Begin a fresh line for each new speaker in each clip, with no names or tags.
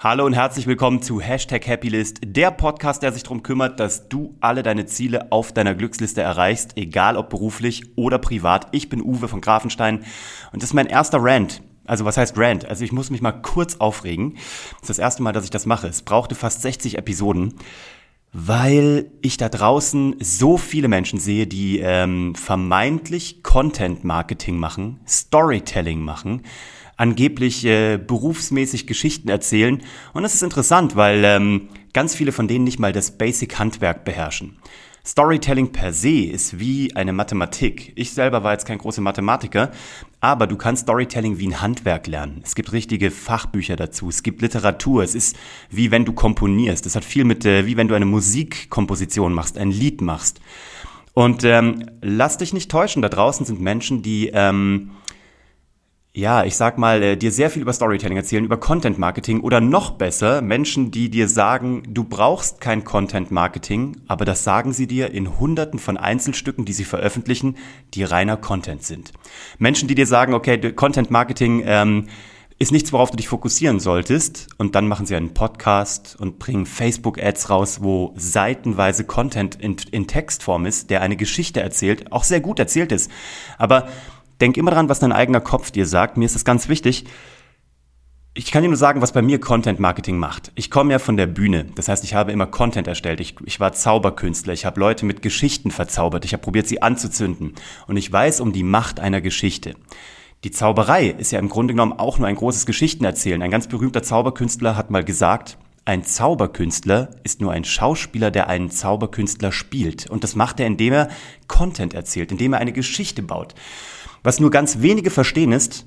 Hallo und herzlich willkommen zu Hashtag Happylist, der Podcast, der sich darum kümmert, dass du alle deine Ziele auf deiner Glücksliste erreichst, egal ob beruflich oder privat. Ich bin Uwe von Grafenstein und das ist mein erster Rant. Also was heißt Rant? Also ich muss mich mal kurz aufregen. Das ist das erste Mal, dass ich das mache. Es brauchte fast 60 Episoden, weil ich da draußen so viele Menschen sehe, die ähm, vermeintlich Content-Marketing machen, Storytelling machen angeblich äh, berufsmäßig Geschichten erzählen. Und das ist interessant, weil ähm, ganz viele von denen nicht mal das Basic-Handwerk beherrschen. Storytelling per se ist wie eine Mathematik. Ich selber war jetzt kein großer Mathematiker, aber du kannst Storytelling wie ein Handwerk lernen. Es gibt richtige Fachbücher dazu, es gibt Literatur, es ist wie wenn du komponierst. Es hat viel mit, äh, wie wenn du eine Musikkomposition machst, ein Lied machst. Und ähm, lass dich nicht täuschen, da draußen sind Menschen, die ähm, ja, ich sag mal, äh, dir sehr viel über Storytelling erzählen, über Content Marketing oder noch besser, Menschen, die dir sagen, du brauchst kein Content Marketing, aber das sagen sie dir in hunderten von Einzelstücken, die sie veröffentlichen, die reiner Content sind. Menschen, die dir sagen, okay, Content Marketing ähm, ist nichts, worauf du dich fokussieren solltest. Und dann machen sie einen Podcast und bringen Facebook-Ads raus, wo seitenweise Content in, in Textform ist, der eine Geschichte erzählt, auch sehr gut erzählt ist. Aber denk immer dran, was dein eigener Kopf dir sagt. Mir ist das ganz wichtig. Ich kann dir nur sagen, was bei mir Content Marketing macht. Ich komme ja von der Bühne. Das heißt, ich habe immer Content erstellt. Ich, ich war Zauberkünstler. Ich habe Leute mit Geschichten verzaubert. Ich habe probiert, sie anzuzünden. Und ich weiß um die Macht einer Geschichte. Die Zauberei ist ja im Grunde genommen auch nur ein großes Geschichtenerzählen. Ein ganz berühmter Zauberkünstler hat mal gesagt, ein Zauberkünstler ist nur ein Schauspieler, der einen Zauberkünstler spielt. Und das macht er, indem er Content erzählt, indem er eine Geschichte baut. Was nur ganz wenige verstehen ist,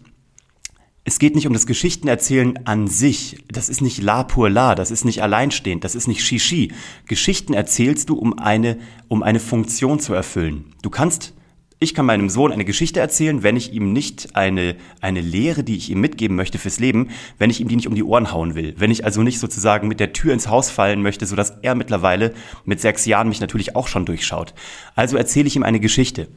es geht nicht um das Geschichtenerzählen an sich. Das ist nicht la pur la, das ist nicht alleinstehend, das ist nicht shishi. Geschichten erzählst du, um eine, um eine Funktion zu erfüllen. Du kannst, ich kann meinem Sohn eine Geschichte erzählen, wenn ich ihm nicht eine, eine Lehre, die ich ihm mitgeben möchte fürs Leben, wenn ich ihm die nicht um die Ohren hauen will. Wenn ich also nicht sozusagen mit der Tür ins Haus fallen möchte, sodass er mittlerweile mit sechs Jahren mich natürlich auch schon durchschaut. Also erzähle ich ihm eine Geschichte.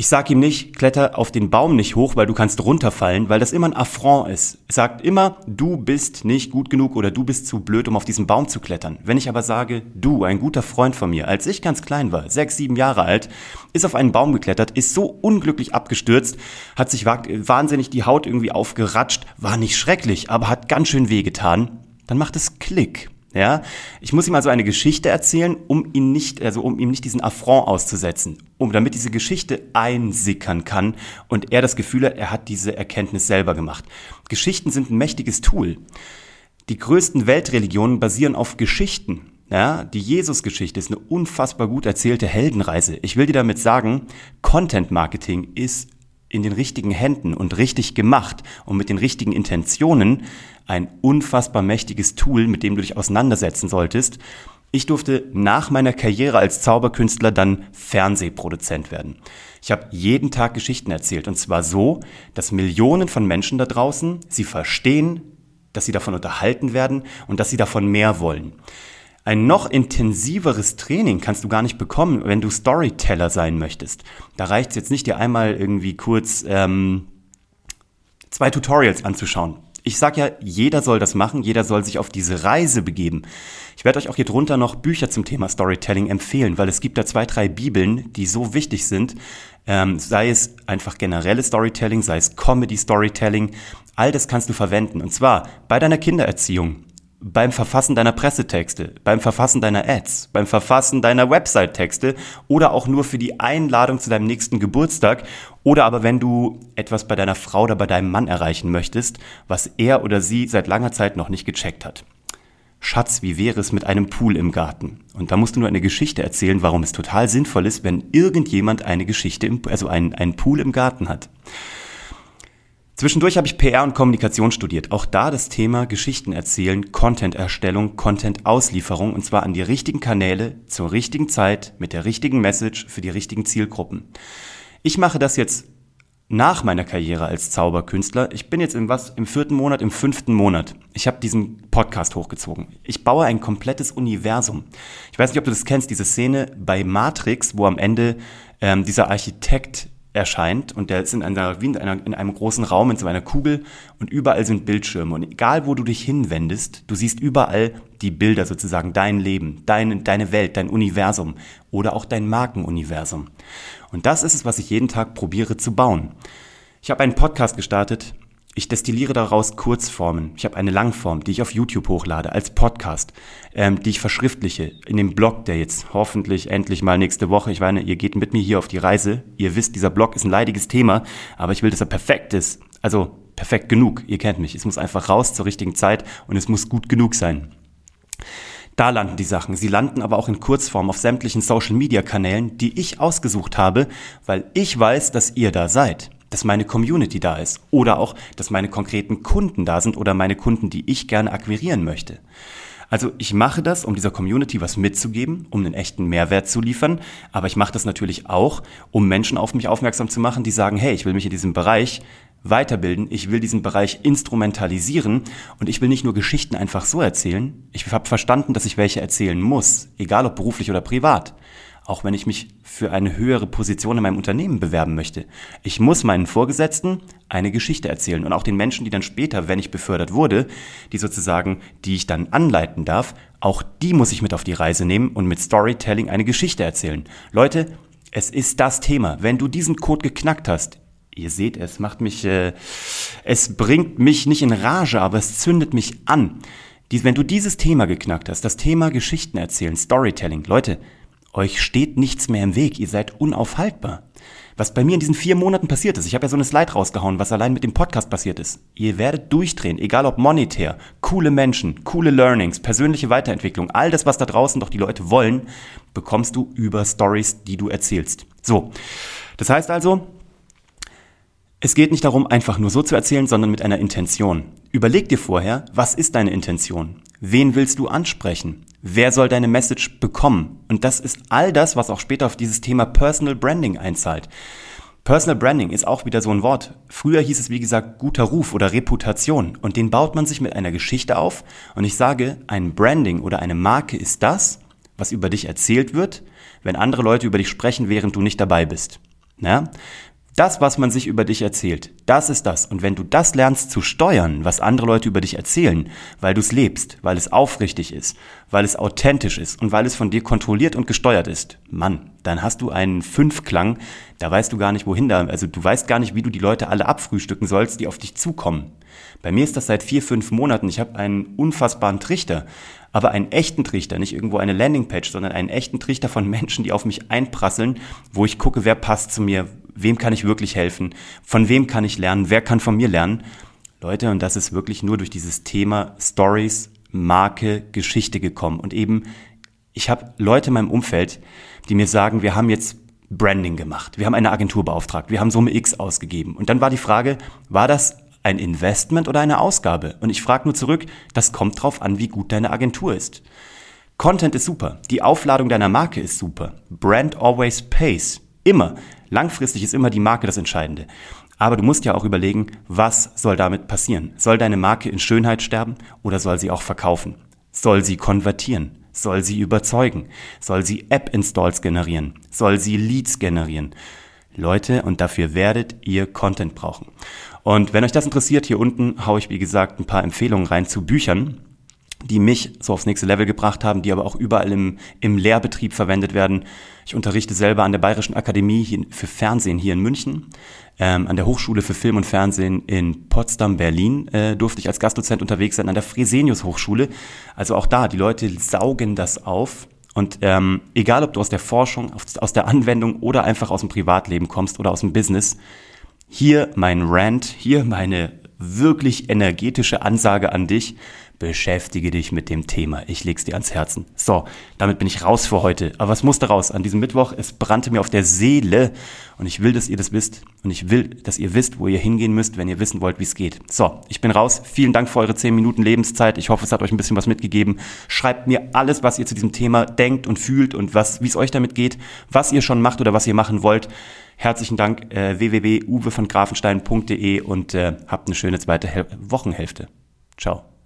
Ich sag ihm nicht, kletter auf den Baum nicht hoch, weil du kannst runterfallen, weil das immer ein Affront ist. Es sagt immer, du bist nicht gut genug oder du bist zu blöd, um auf diesen Baum zu klettern. Wenn ich aber sage, du, ein guter Freund von mir, als ich ganz klein war, sechs, sieben Jahre alt, ist auf einen Baum geklettert, ist so unglücklich abgestürzt, hat sich wahnsinnig die Haut irgendwie aufgeratscht, war nicht schrecklich, aber hat ganz schön wehgetan, dann macht es Klick. Ja, ich muss ihm also eine Geschichte erzählen, um ihn nicht, also um ihm nicht diesen Affront auszusetzen, um damit diese Geschichte einsickern kann und er das Gefühl hat, er hat diese Erkenntnis selber gemacht. Geschichten sind ein mächtiges Tool. Die größten Weltreligionen basieren auf Geschichten. Ja, die Jesus-Geschichte ist eine unfassbar gut erzählte Heldenreise. Ich will dir damit sagen, Content Marketing ist in den richtigen Händen und richtig gemacht und mit den richtigen Intentionen ein unfassbar mächtiges Tool, mit dem du dich auseinandersetzen solltest. Ich durfte nach meiner Karriere als Zauberkünstler dann Fernsehproduzent werden. Ich habe jeden Tag Geschichten erzählt und zwar so, dass Millionen von Menschen da draußen sie verstehen, dass sie davon unterhalten werden und dass sie davon mehr wollen. Ein noch intensiveres Training kannst du gar nicht bekommen, wenn du Storyteller sein möchtest. Da reicht es jetzt nicht, dir einmal irgendwie kurz ähm, zwei Tutorials anzuschauen ich sage ja, jeder soll das machen, jeder soll sich auf diese Reise begeben. Ich werde euch auch hier drunter noch Bücher zum Thema Storytelling empfehlen, weil es gibt da zwei, drei Bibeln, die so wichtig sind. Ähm, sei es einfach generelles Storytelling, sei es Comedy Storytelling, all das kannst du verwenden. Und zwar bei deiner Kindererziehung, beim Verfassen deiner Pressetexte, beim Verfassen deiner Ads, beim Verfassen deiner Website-Texte oder auch nur für die Einladung zu deinem nächsten Geburtstag oder aber wenn du etwas bei deiner Frau oder bei deinem Mann erreichen möchtest, was er oder sie seit langer Zeit noch nicht gecheckt hat. Schatz, wie wäre es mit einem Pool im Garten? Und da musst du nur eine Geschichte erzählen, warum es total sinnvoll ist, wenn irgendjemand eine Geschichte, im, also einen, einen Pool im Garten hat. Zwischendurch habe ich PR und Kommunikation studiert. Auch da das Thema Geschichten erzählen, Content-Erstellung, Content-Auslieferung und zwar an die richtigen Kanäle, zur richtigen Zeit, mit der richtigen Message für die richtigen Zielgruppen. Ich mache das jetzt nach meiner Karriere als Zauberkünstler. Ich bin jetzt im was im vierten Monat, im fünften Monat. Ich habe diesen Podcast hochgezogen. Ich baue ein komplettes Universum. Ich weiß nicht, ob du das kennst, diese Szene bei Matrix, wo am Ende ähm, dieser Architekt erscheint und der ist in, einer, wie in, einer, in einem großen Raum, in so einer Kugel und überall sind Bildschirme und egal wo du dich hinwendest, du siehst überall die Bilder sozusagen, dein Leben, deine, deine Welt, dein Universum oder auch dein Markenuniversum. Und das ist es, was ich jeden Tag probiere zu bauen. Ich habe einen Podcast gestartet, ich destilliere daraus Kurzformen. Ich habe eine Langform, die ich auf YouTube hochlade als Podcast, ähm, die ich verschriftliche in dem Blog, der jetzt hoffentlich endlich mal nächste Woche, ich meine, ihr geht mit mir hier auf die Reise. Ihr wisst, dieser Blog ist ein leidiges Thema, aber ich will, dass er perfekt ist. Also perfekt genug. Ihr kennt mich. Es muss einfach raus zur richtigen Zeit und es muss gut genug sein. Da landen die Sachen. Sie landen aber auch in Kurzform auf sämtlichen Social-Media-Kanälen, die ich ausgesucht habe, weil ich weiß, dass ihr da seid dass meine Community da ist oder auch, dass meine konkreten Kunden da sind oder meine Kunden, die ich gerne akquirieren möchte. Also ich mache das, um dieser Community was mitzugeben, um einen echten Mehrwert zu liefern, aber ich mache das natürlich auch, um Menschen auf mich aufmerksam zu machen, die sagen, hey, ich will mich in diesem Bereich weiterbilden, ich will diesen Bereich instrumentalisieren. Und ich will nicht nur Geschichten einfach so erzählen, ich habe verstanden, dass ich welche erzählen muss, egal ob beruflich oder privat auch wenn ich mich für eine höhere Position in meinem Unternehmen bewerben möchte. Ich muss meinen Vorgesetzten eine Geschichte erzählen und auch den Menschen, die dann später, wenn ich befördert wurde, die sozusagen, die ich dann anleiten darf, auch die muss ich mit auf die Reise nehmen und mit Storytelling eine Geschichte erzählen. Leute, es ist das Thema. Wenn du diesen Code geknackt hast, ihr seht, es macht mich, äh, es bringt mich nicht in Rage, aber es zündet mich an. Dies, wenn du dieses Thema geknackt hast, das Thema Geschichten erzählen, Storytelling, Leute, euch steht nichts mehr im Weg, ihr seid unaufhaltbar. Was bei mir in diesen vier Monaten passiert ist, ich habe ja so eine Slide rausgehauen, was allein mit dem Podcast passiert ist. Ihr werdet durchdrehen, egal ob monetär, coole Menschen, coole Learnings, persönliche Weiterentwicklung, all das, was da draußen doch die Leute wollen, bekommst du über Stories, die du erzählst. So, das heißt also, es geht nicht darum, einfach nur so zu erzählen, sondern mit einer Intention. Überleg dir vorher, was ist deine Intention? Wen willst du ansprechen? Wer soll deine Message bekommen? Und das ist all das, was auch später auf dieses Thema Personal Branding einzahlt. Personal Branding ist auch wieder so ein Wort. Früher hieß es, wie gesagt, guter Ruf oder Reputation. Und den baut man sich mit einer Geschichte auf. Und ich sage, ein Branding oder eine Marke ist das, was über dich erzählt wird, wenn andere Leute über dich sprechen, während du nicht dabei bist. Ja? Das, was man sich über dich erzählt, das ist das. Und wenn du das lernst zu steuern, was andere Leute über dich erzählen, weil du es lebst, weil es aufrichtig ist, weil es authentisch ist und weil es von dir kontrolliert und gesteuert ist, Mann, dann hast du einen Fünfklang, da weißt du gar nicht, wohin da, also du weißt gar nicht, wie du die Leute alle abfrühstücken sollst, die auf dich zukommen. Bei mir ist das seit vier, fünf Monaten. Ich habe einen unfassbaren Trichter, aber einen echten Trichter, nicht irgendwo eine Landingpage, sondern einen echten Trichter von Menschen, die auf mich einprasseln, wo ich gucke, wer passt zu mir, wem kann ich wirklich helfen, von wem kann ich lernen, wer kann von mir lernen. Leute, und das ist wirklich nur durch dieses Thema Stories, Marke, Geschichte gekommen. Und eben, ich habe Leute in meinem Umfeld, die mir sagen, wir haben jetzt Branding gemacht, wir haben eine Agentur beauftragt, wir haben Summe X ausgegeben. Und dann war die Frage, war das ein Investment oder eine Ausgabe? Und ich frage nur zurück, das kommt drauf an, wie gut deine Agentur ist. Content ist super, die Aufladung deiner Marke ist super. Brand always pays. Immer. Langfristig ist immer die Marke das Entscheidende. Aber du musst ja auch überlegen, was soll damit passieren? Soll deine Marke in Schönheit sterben oder soll sie auch verkaufen? Soll sie konvertieren? Soll sie überzeugen? Soll sie App-Installs generieren? Soll sie Leads generieren? Leute, und dafür werdet ihr Content brauchen. Und wenn euch das interessiert, hier unten haue ich, wie gesagt, ein paar Empfehlungen rein zu Büchern die mich so aufs nächste Level gebracht haben, die aber auch überall im, im Lehrbetrieb verwendet werden. Ich unterrichte selber an der Bayerischen Akademie für Fernsehen hier in München, ähm, an der Hochschule für Film und Fernsehen in Potsdam, Berlin äh, durfte ich als Gastdozent unterwegs sein, an der Fresenius Hochschule. Also auch da, die Leute saugen das auf. Und ähm, egal, ob du aus der Forschung, aus der Anwendung oder einfach aus dem Privatleben kommst oder aus dem Business, hier mein Rant, hier meine wirklich energetische Ansage an dich beschäftige dich mit dem Thema. Ich leg's dir ans Herzen. So, damit bin ich raus für heute. Aber was musste raus? An diesem Mittwoch, es brannte mir auf der Seele und ich will, dass ihr das wisst und ich will, dass ihr wisst, wo ihr hingehen müsst, wenn ihr wissen wollt, wie es geht. So, ich bin raus. Vielen Dank für eure 10 Minuten Lebenszeit. Ich hoffe, es hat euch ein bisschen was mitgegeben. Schreibt mir alles, was ihr zu diesem Thema denkt und fühlt und was, wie es euch damit geht, was ihr schon macht oder was ihr machen wollt. Herzlichen Dank, äh, www.uwe von grafenstein.de und äh, habt eine schöne zweite Hel Wochenhälfte. Ciao.